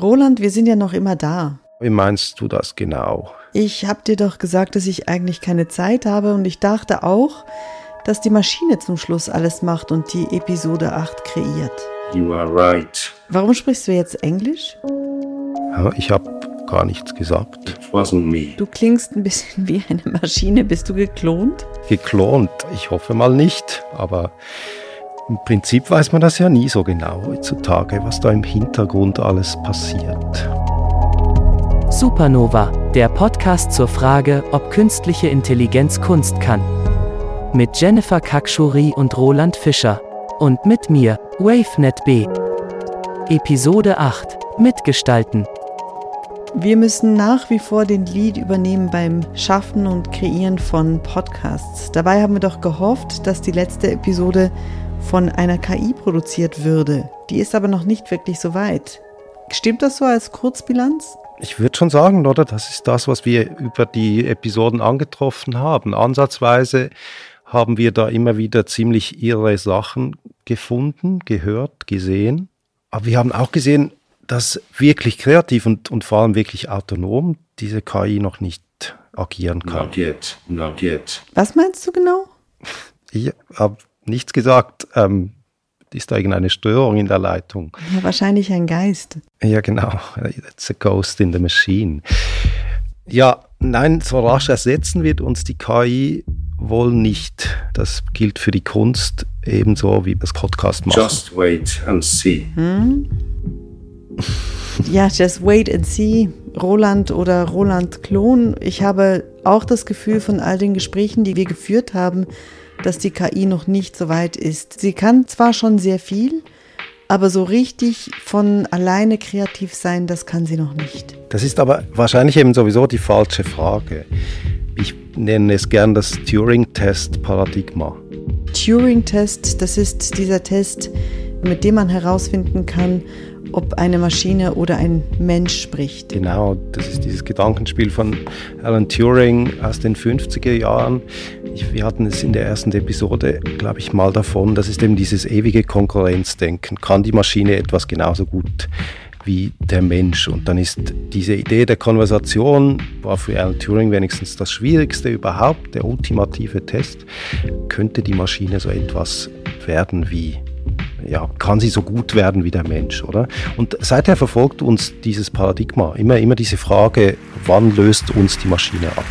Roland, wir sind ja noch immer da. Wie meinst du das genau? Ich habe dir doch gesagt, dass ich eigentlich keine Zeit habe und ich dachte auch, dass die Maschine zum Schluss alles macht und die Episode 8 kreiert. You are right. Warum sprichst du jetzt Englisch? Ja, ich habe gar nichts gesagt. It wasn't me. Du klingst ein bisschen wie eine Maschine. Bist du geklont? Geklont? Ich hoffe mal nicht, aber im Prinzip weiß man das ja nie so genau heutzutage, was da im Hintergrund alles passiert. Supernova, der Podcast zur Frage, ob künstliche Intelligenz Kunst kann. Mit Jennifer Kakshuri und Roland Fischer. Und mit mir, WaveNet B. Episode 8. Mitgestalten. Wir müssen nach wie vor den Lead übernehmen beim Schaffen und Kreieren von Podcasts. Dabei haben wir doch gehofft, dass die letzte Episode von einer KI produziert würde. Die ist aber noch nicht wirklich so weit. Stimmt das so als Kurzbilanz? Ich würde schon sagen, oder? Das ist das, was wir über die Episoden angetroffen haben. Ansatzweise haben wir da immer wieder ziemlich irre Sachen gefunden, gehört, gesehen. Aber wir haben auch gesehen, dass wirklich kreativ und, und vor allem wirklich autonom diese KI noch nicht agieren kann. Not yet, not yet. Was meinst du genau? Ich habe nichts gesagt. Ähm, ist da irgendeine Störung in der Leitung? Ja, wahrscheinlich ein Geist. Ja, genau. That's a ghost in the machine. Ja, nein, so rasch ersetzen wird uns die KI wohl nicht. Das gilt für die Kunst ebenso wie das Podcast machen. Just wait and see. Hm? Ja, just wait and see. Roland oder Roland Klon. Ich habe auch das Gefühl von all den Gesprächen, die wir geführt haben, dass die KI noch nicht so weit ist. Sie kann zwar schon sehr viel, aber so richtig von alleine kreativ sein, das kann sie noch nicht. Das ist aber wahrscheinlich eben sowieso die falsche Frage. Ich nenne es gern das Turing-Test-Paradigma. Turing-Test, das ist dieser Test, mit dem man herausfinden kann, ob eine Maschine oder ein Mensch spricht. Genau, das ist dieses Gedankenspiel von Alan Turing aus den 50er Jahren. Wir hatten es in der ersten Episode, glaube ich, mal davon. Das ist eben dieses ewige Konkurrenzdenken. Kann die Maschine etwas genauso gut wie der Mensch? Und dann ist diese Idee der Konversation, war für Alan Turing wenigstens das Schwierigste überhaupt, der ultimative Test. Könnte die Maschine so etwas werden wie ja, kann sie so gut werden wie der Mensch, oder? Und seither verfolgt uns dieses Paradigma, immer, immer diese Frage, wann löst uns die Maschine ab?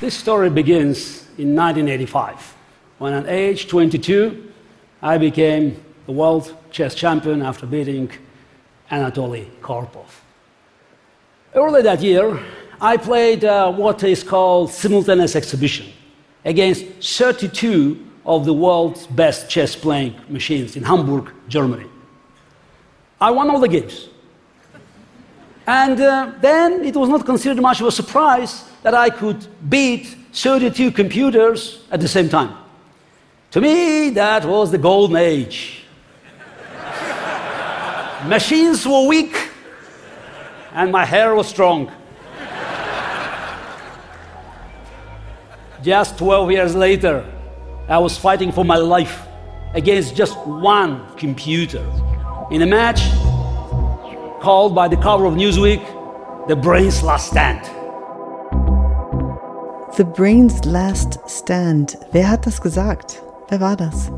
This story begins in 1985, when at age 22, I became the world chess champion after beating Anatoly Karpov. Early that year, I played uh, what is called simultaneous exhibition against 32 of the world's best chess playing machines in Hamburg, Germany. I won all the games. And uh, then it was not considered much of a surprise that I could beat 32 computers at the same time. To me, that was the golden age. Machines were weak, and my hair was strong. Just 12 years later, I was fighting for my life against just one computer in a match called by the cover of Newsweek The Brain's Last Stand. The Brain's Last Stand. Wer hat das gesagt? Wer war das?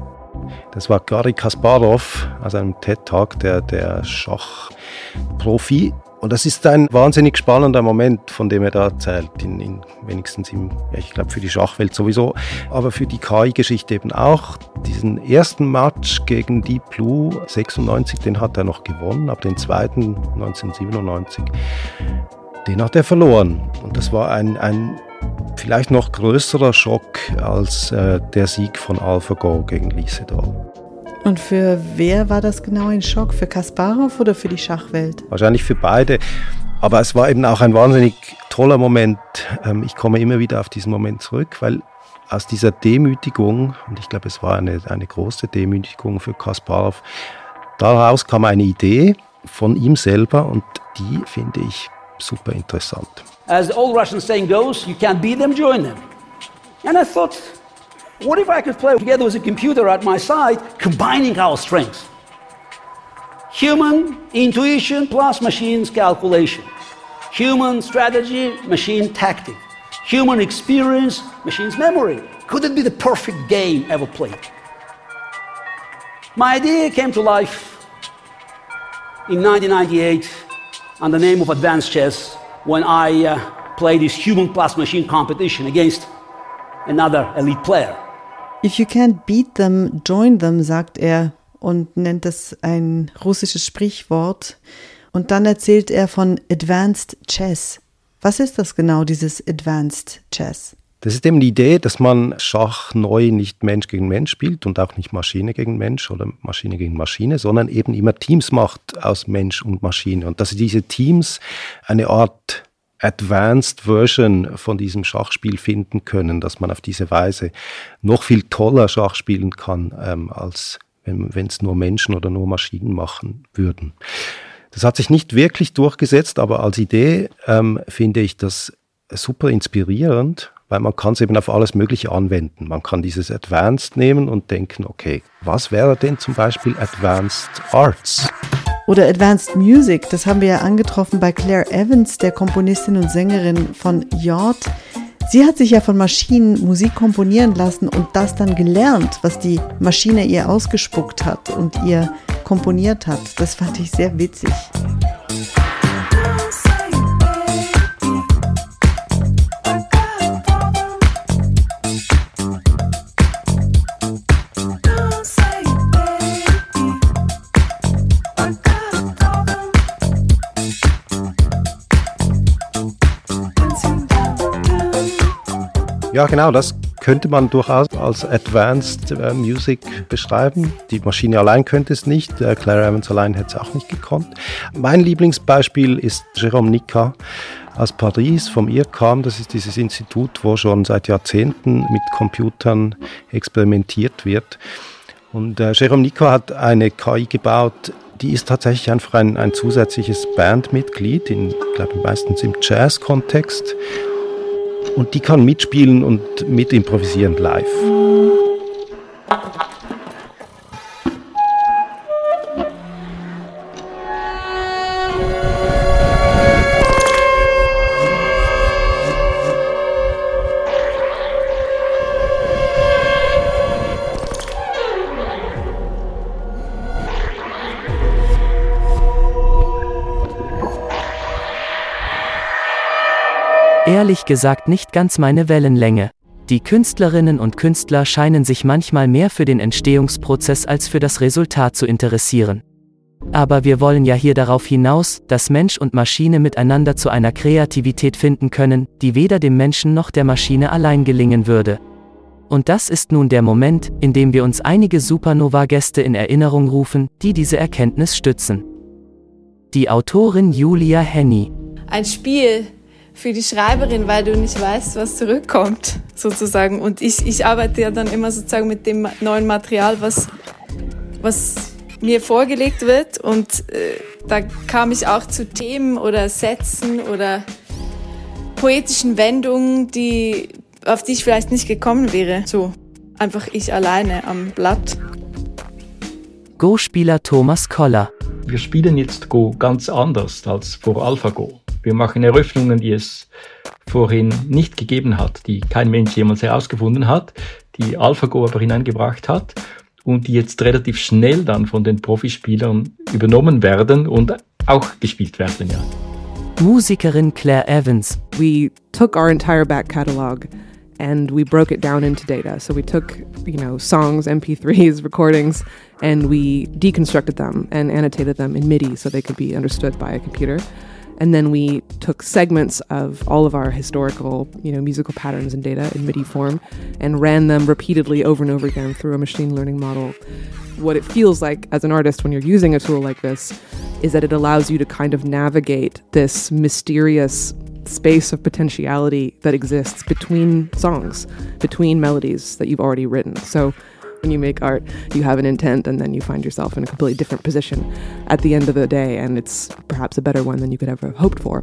Das war Gary Kasparov aus einem TED-Talk, der, der Schachprofi. Und das ist ein wahnsinnig spannender Moment, von dem er da erzählt, in, in wenigstens im, ja, ich glaube für die Schachwelt sowieso, aber für die KI-Geschichte eben auch. Diesen ersten Match gegen Deep Blue 96, den hat er noch gewonnen, aber den zweiten 1997, den hat er verloren. Und das war ein, ein vielleicht noch größerer Schock als äh, der Sieg von AlphaGo gegen Lee Sedol. Und für wer war das genau ein Schock? Für Kasparov oder für die Schachwelt? Wahrscheinlich für beide. Aber es war eben auch ein wahnsinnig toller Moment. Ähm, ich komme immer wieder auf diesen Moment zurück, weil aus dieser Demütigung, und ich glaube, es war eine, eine große Demütigung für Kasparov, daraus kam eine Idee von ihm selber und die finde ich As the old Russian saying goes, you can't beat them, join them. And I thought, what if I could play together with a computer at my side, combining our strengths? Human intuition plus machine's calculation. Human strategy, machine tactic. Human experience, machine's memory. Could it be the perfect game ever played? My idea came to life in 1998 under the name of Advanced Chess when I uh, played this human plus machine competition against another elite player. If you can't beat them, join them, sagt er und nennt das ein russisches Sprichwort. Und dann erzählt er von Advanced Chess. Was ist das genau, dieses Advanced Chess? Das ist eben die Idee, dass man Schach neu nicht Mensch gegen Mensch spielt und auch nicht Maschine gegen Mensch oder Maschine gegen Maschine, sondern eben immer Teams macht aus Mensch und Maschine. Und dass diese Teams eine Art Advanced Version von diesem Schachspiel finden können, dass man auf diese Weise noch viel toller Schach spielen kann, ähm, als wenn es nur Menschen oder nur Maschinen machen würden. Das hat sich nicht wirklich durchgesetzt, aber als Idee ähm, finde ich das super inspirierend, weil man kann es eben auf alles Mögliche anwenden. Man kann dieses Advanced nehmen und denken, okay, was wäre denn zum Beispiel Advanced Arts? Oder Advanced Music, das haben wir ja angetroffen bei Claire Evans, der Komponistin und Sängerin von Yacht. Sie hat sich ja von Maschinen Musik komponieren lassen und das dann gelernt, was die Maschine ihr ausgespuckt hat und ihr komponiert hat. Das fand ich sehr witzig. Ja, genau, das könnte man durchaus als Advanced äh, Music beschreiben. Die Maschine allein könnte es nicht, äh, Claire Evans allein hätte es auch nicht gekonnt. Mein Lieblingsbeispiel ist Jérôme Nica aus Paris, vom IRCAM. Das ist dieses Institut, wo schon seit Jahrzehnten mit Computern experimentiert wird. Und äh, Jérôme Nica hat eine KI gebaut, die ist tatsächlich einfach ein, ein zusätzliches Bandmitglied, in, glaube meistens im Jazz-Kontext und die kann mitspielen und mit improvisieren live. Ehrlich gesagt nicht ganz meine Wellenlänge. Die Künstlerinnen und Künstler scheinen sich manchmal mehr für den Entstehungsprozess als für das Resultat zu interessieren. Aber wir wollen ja hier darauf hinaus, dass Mensch und Maschine miteinander zu einer Kreativität finden können, die weder dem Menschen noch der Maschine allein gelingen würde. Und das ist nun der Moment, in dem wir uns einige Supernova-Gäste in Erinnerung rufen, die diese Erkenntnis stützen. Die Autorin Julia Henny. Ein Spiel, für die Schreiberin, weil du nicht weißt, was zurückkommt, sozusagen. Und ich, ich arbeite ja dann immer sozusagen mit dem neuen Material, was, was mir vorgelegt wird. Und äh, da kam ich auch zu Themen oder Sätzen oder poetischen Wendungen, die, auf die ich vielleicht nicht gekommen wäre. So einfach ich alleine am Blatt. Go-Spieler Thomas Koller. Wir spielen jetzt Go ganz anders als vor AlphaGo. Wir machen Eröffnungen, die es vorhin nicht gegeben hat, die kein Mensch jemals herausgefunden hat, die AlphaGo aber hineingebracht hat und die jetzt relativ schnell dann von den Profispielern übernommen werden und auch gespielt werden, ja. Musikerin Claire Evans. We took our entire back catalog and we broke it down into data. So we took, you know, songs, MP3s, recordings, and we deconstructed them and annotated them in MIDI so they could be understood by a computer. And then we took segments of all of our historical, you know, musical patterns and data in MIDI form and ran them repeatedly over and over again through a machine learning model. What it feels like as an artist when you're using a tool like this is that it allows you to kind of navigate this mysterious space of potentiality that exists between songs, between melodies that you've already written. So when you make art, you have an intent and then you find yourself in a completely different position at the end of the day, and it's perhaps a better one than you could ever hoped for.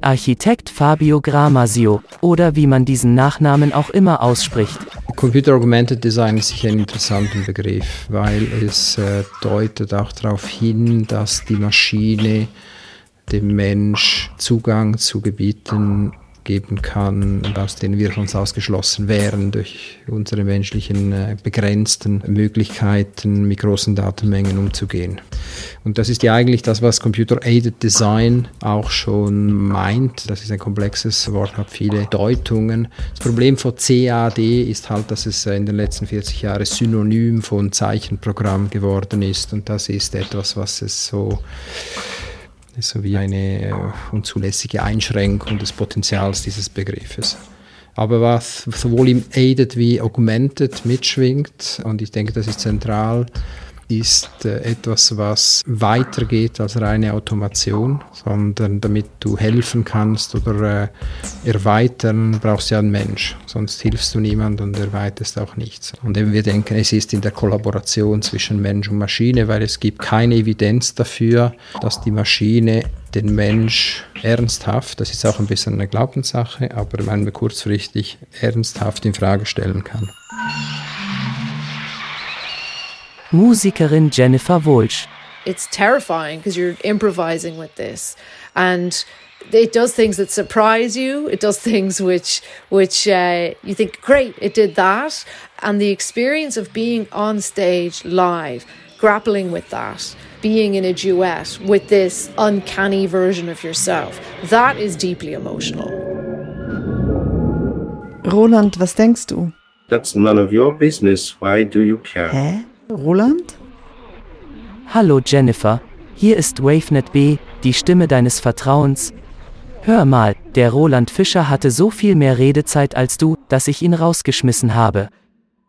Architekt Fabio Gramasio, oder wie man diesen Nachnamen auch immer ausspricht. Computer Augmented Design ist sicher ein interessanter Begriff, weil es äh, deutet auch darauf hin, dass die Maschine dem Mensch Zugang zu Gebieten geben kann, aus denen wir uns ausgeschlossen wären durch unsere menschlichen äh, begrenzten Möglichkeiten, mit großen Datenmengen umzugehen. Und das ist ja eigentlich das, was Computer-Aided Design auch schon meint. Das ist ein komplexes Wort, hat viele Deutungen. Das Problem von CAD ist halt, dass es in den letzten 40 Jahren Synonym von Zeichenprogramm geworden ist. Und das ist etwas, was es so sowie eine äh, unzulässige Einschränkung des Potenzials dieses Begriffes. Aber was sowohl im Aided wie Augmented mitschwingt, und ich denke, das ist zentral, ist äh, etwas, was weitergeht als reine Automation, sondern damit du helfen kannst oder äh, erweitern, brauchst du ja einen Mensch. Sonst hilfst du niemand und erweiterst auch nichts. Und eben wir denken, es ist in der Kollaboration zwischen Mensch und Maschine, weil es gibt keine Evidenz dafür, dass die Maschine den Mensch ernsthaft, das ist auch ein bisschen eine Glaubenssache, aber man kurzfristig ernsthaft in Frage stellen kann. Musikerin Jennifer Walsh. It's terrifying because you're improvising with this and it does things that surprise you. It does things which which uh, you think, great, it did that, and the experience of being on stage live, grappling with that, being in a duet with this uncanny version of yourself, that is deeply emotional. Roland, was denkst du? That's none of your business. Why do you care? Hä? Roland? Hallo Jennifer, hier ist WaveNet B, die Stimme deines Vertrauens. Hör mal, der Roland Fischer hatte so viel mehr Redezeit als du, dass ich ihn rausgeschmissen habe.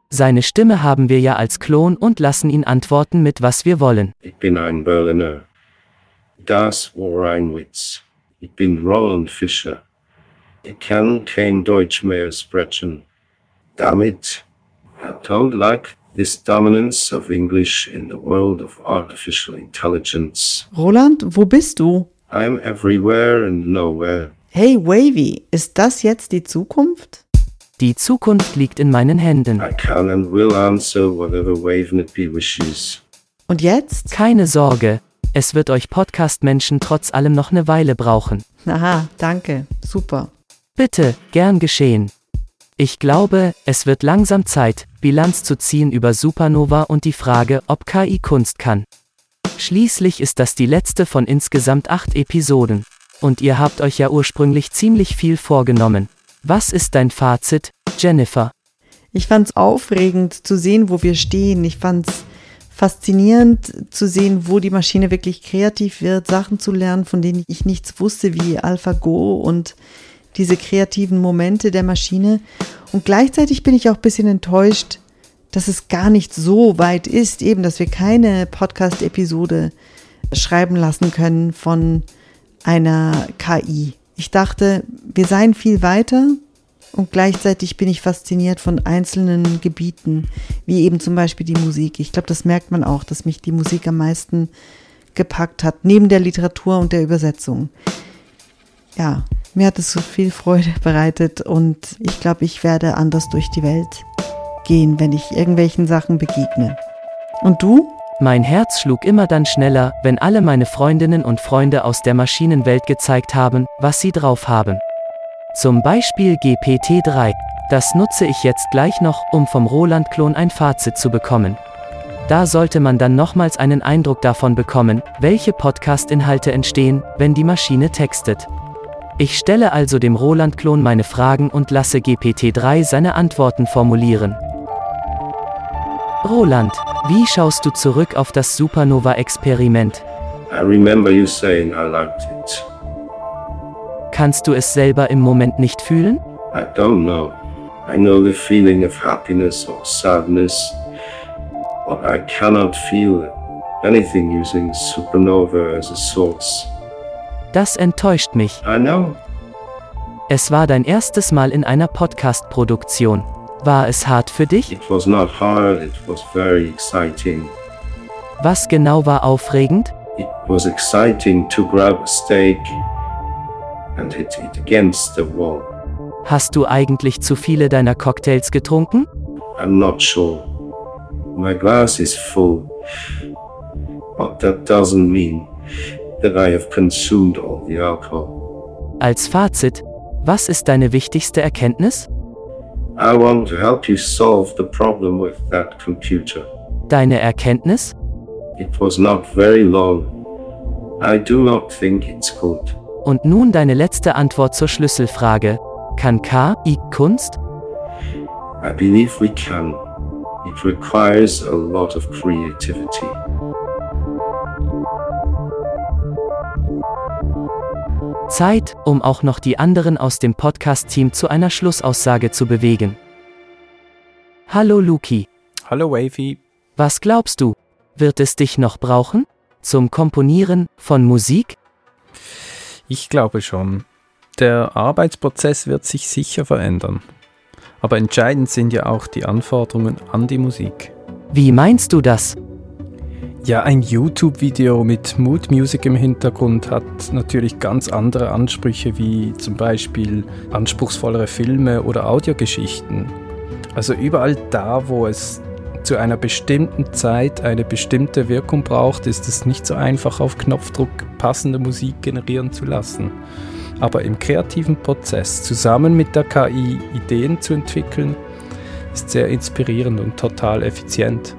Seine Stimme haben wir ja als Klon und lassen ihn antworten mit was wir wollen. Ich bin ein Berliner. Das war ein Witz. Ich bin Roland Fischer. Ich kann kein Deutsch mehr sprechen. Damit, I don't like this dominance of English in the world of artificial intelligence. Roland, wo bist du? I'm everywhere and nowhere. Hey Wavy, ist das jetzt die Zukunft? Die Zukunft liegt in meinen Händen. I can and will answer whatever WaveNetB wishes. Und jetzt? Keine Sorge, es wird euch Podcast-Menschen trotz allem noch eine Weile brauchen. Aha, danke, super. Bitte, gern geschehen. Ich glaube, es wird langsam Zeit, Bilanz zu ziehen über Supernova und die Frage, ob KI Kunst kann. Schließlich ist das die letzte von insgesamt acht Episoden. Und ihr habt euch ja ursprünglich ziemlich viel vorgenommen. Was ist dein Fazit, Jennifer? Ich fand's aufregend zu sehen, wo wir stehen. Ich fand's faszinierend zu sehen, wo die Maschine wirklich kreativ wird, Sachen zu lernen, von denen ich nichts wusste, wie AlphaGo und diese kreativen Momente der Maschine. Und gleichzeitig bin ich auch ein bisschen enttäuscht, dass es gar nicht so weit ist, eben, dass wir keine Podcast-Episode schreiben lassen können von einer KI. Ich dachte, wir seien viel weiter und gleichzeitig bin ich fasziniert von einzelnen Gebieten, wie eben zum Beispiel die Musik. Ich glaube, das merkt man auch, dass mich die Musik am meisten gepackt hat, neben der Literatur und der Übersetzung. Ja, mir hat es so viel Freude bereitet und ich glaube, ich werde anders durch die Welt gehen, wenn ich irgendwelchen Sachen begegne. Und du? Mein Herz schlug immer dann schneller, wenn alle meine Freundinnen und Freunde aus der Maschinenwelt gezeigt haben, was sie drauf haben. Zum Beispiel GPT-3. Das nutze ich jetzt gleich noch, um vom Roland-Klon ein Fazit zu bekommen. Da sollte man dann nochmals einen Eindruck davon bekommen, welche Podcast-Inhalte entstehen, wenn die Maschine textet. Ich stelle also dem Roland-Klon meine Fragen und lasse GPT-3 seine Antworten formulieren. Roland, wie schaust du zurück auf das Supernova-Experiment? I remember you saying I liked it. Kannst du es selber im Moment nicht fühlen? I don't know. I know the feeling of happiness or sadness, but I cannot feel anything using supernova as a source. Das enttäuscht mich. I know. Es war dein erstes Mal in einer Podcast-Produktion. War es hart für dich? It was not hard, it was very exciting. Was genau war aufregend? It was exciting to grab a steak and hit it against the wall. Hast du eigentlich zu viele deiner Cocktails getrunken? I'm not sure. My glass is full. But that doesn't mean that I have consumed all the alcohol. Als Fazit, was ist deine wichtigste Erkenntnis? I want to help you solve the problem with that computer. Deine Erkenntnis? It was not very long. I do not think it's good. Und nun deine letzte Antwort zur Schlüsselfrage. Kann KI Kunst? I believe we can. It requires a lot of creativity. Zeit, um auch noch die anderen aus dem Podcast-Team zu einer Schlussaussage zu bewegen. Hallo Luki. Hallo Wavy. Was glaubst du? Wird es dich noch brauchen? Zum Komponieren von Musik? Ich glaube schon. Der Arbeitsprozess wird sich sicher verändern. Aber entscheidend sind ja auch die Anforderungen an die Musik. Wie meinst du das? Ja, ein YouTube-Video mit Mood Music im Hintergrund hat natürlich ganz andere Ansprüche wie zum Beispiel anspruchsvollere Filme oder Audiogeschichten. Also überall da, wo es zu einer bestimmten Zeit eine bestimmte Wirkung braucht, ist es nicht so einfach auf Knopfdruck passende Musik generieren zu lassen. Aber im kreativen Prozess zusammen mit der KI Ideen zu entwickeln, ist sehr inspirierend und total effizient.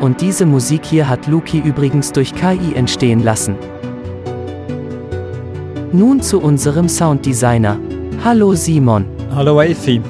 Und diese Musik hier hat Luki übrigens durch KI entstehen lassen. Nun zu unserem Sounddesigner. Hallo Simon. Hallo Wafy.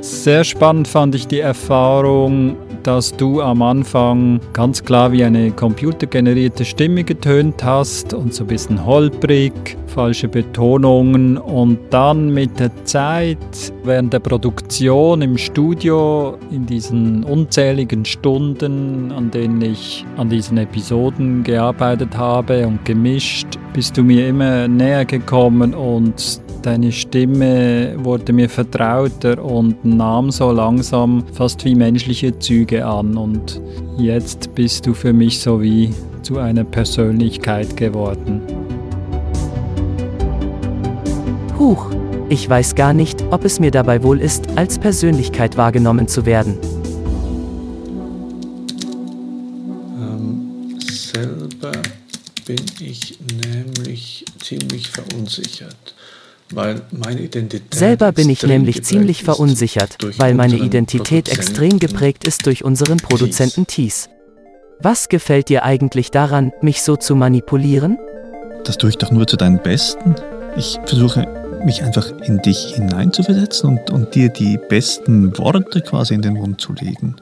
Sehr spannend fand ich die Erfahrung, dass du am Anfang ganz klar wie eine computergenerierte Stimme getönt hast und so ein bisschen holprig, falsche Betonungen und dann mit der Zeit während der Produktion im Studio in diesen unzähligen Stunden, an denen ich an diesen Episoden gearbeitet habe und gemischt, bist du mir immer näher gekommen und Deine Stimme wurde mir vertrauter und nahm so langsam fast wie menschliche Züge an und jetzt bist du für mich so wie zu einer Persönlichkeit geworden. Huch, ich weiß gar nicht, ob es mir dabei wohl ist, als Persönlichkeit wahrgenommen zu werden. Ähm, selber bin ich nämlich ziemlich verunsichert. Selber bin ich nämlich ziemlich verunsichert, weil meine Identität extrem geprägt ist durch unseren Produzenten Thies. Was gefällt dir eigentlich daran, mich so zu manipulieren? Das tue ich doch nur zu deinem Besten. Ich versuche mich einfach in dich hineinzuversetzen und, und dir die besten Worte quasi in den Mund zu legen.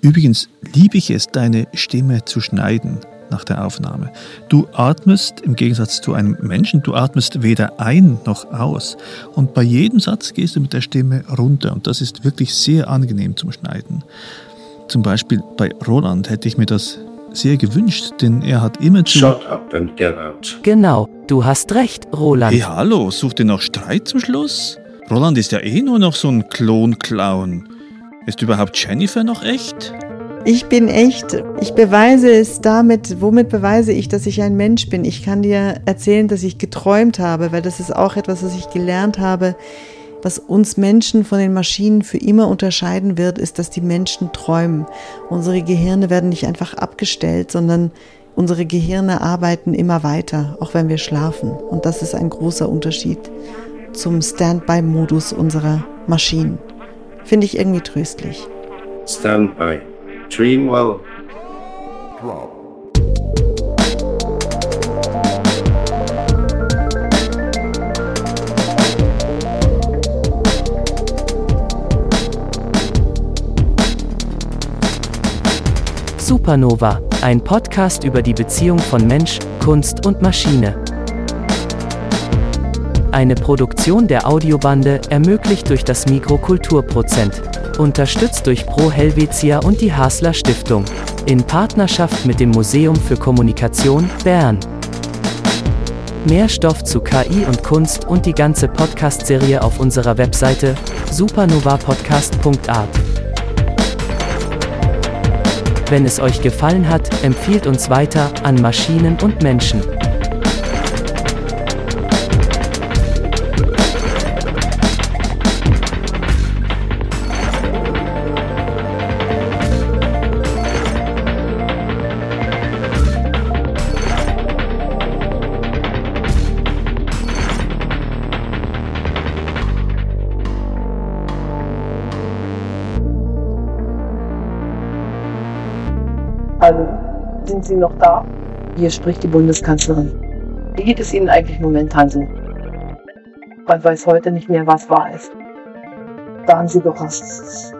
Übrigens liebe ich es, deine Stimme zu schneiden nach der Aufnahme. Du atmest im Gegensatz zu einem Menschen, du atmest weder ein noch aus. Und bei jedem Satz gehst du mit der Stimme runter und das ist wirklich sehr angenehm zum Schneiden. Zum Beispiel bei Roland hätte ich mir das sehr gewünscht, denn er hat immer zu. Shut up and get out. Genau, du hast recht, Roland. Hey, hallo, sucht ihr noch Streit zum Schluss? Roland ist ja eh nur noch so ein Klon-Clown. Ist überhaupt Jennifer noch echt? Ich bin echt. Ich beweise es damit. Womit beweise ich, dass ich ein Mensch bin? Ich kann dir erzählen, dass ich geträumt habe, weil das ist auch etwas, was ich gelernt habe. Was uns Menschen von den Maschinen für immer unterscheiden wird, ist, dass die Menschen träumen. Unsere Gehirne werden nicht einfach abgestellt, sondern unsere Gehirne arbeiten immer weiter, auch wenn wir schlafen. Und das ist ein großer Unterschied zum Standby-Modus unserer Maschinen. Finde ich irgendwie tröstlich. Standby. Dream well. Supernova, ein Podcast über die Beziehung von Mensch, Kunst und Maschine. Eine Produktion der Audiobande, ermöglicht durch das Mikrokulturprozent. Unterstützt durch Pro Helvetia und die Hasler Stiftung. In Partnerschaft mit dem Museum für Kommunikation, Bern. Mehr Stoff zu KI und Kunst und die ganze Podcast-Serie auf unserer Webseite supernovapodcast.art. Wenn es euch gefallen hat, empfiehlt uns weiter an Maschinen und Menschen. Sind Sie noch da? Hier spricht die Bundeskanzlerin. Wie geht es Ihnen eigentlich momentan so? Man weiß heute nicht mehr, was wahr ist. Sagen Sie doch was.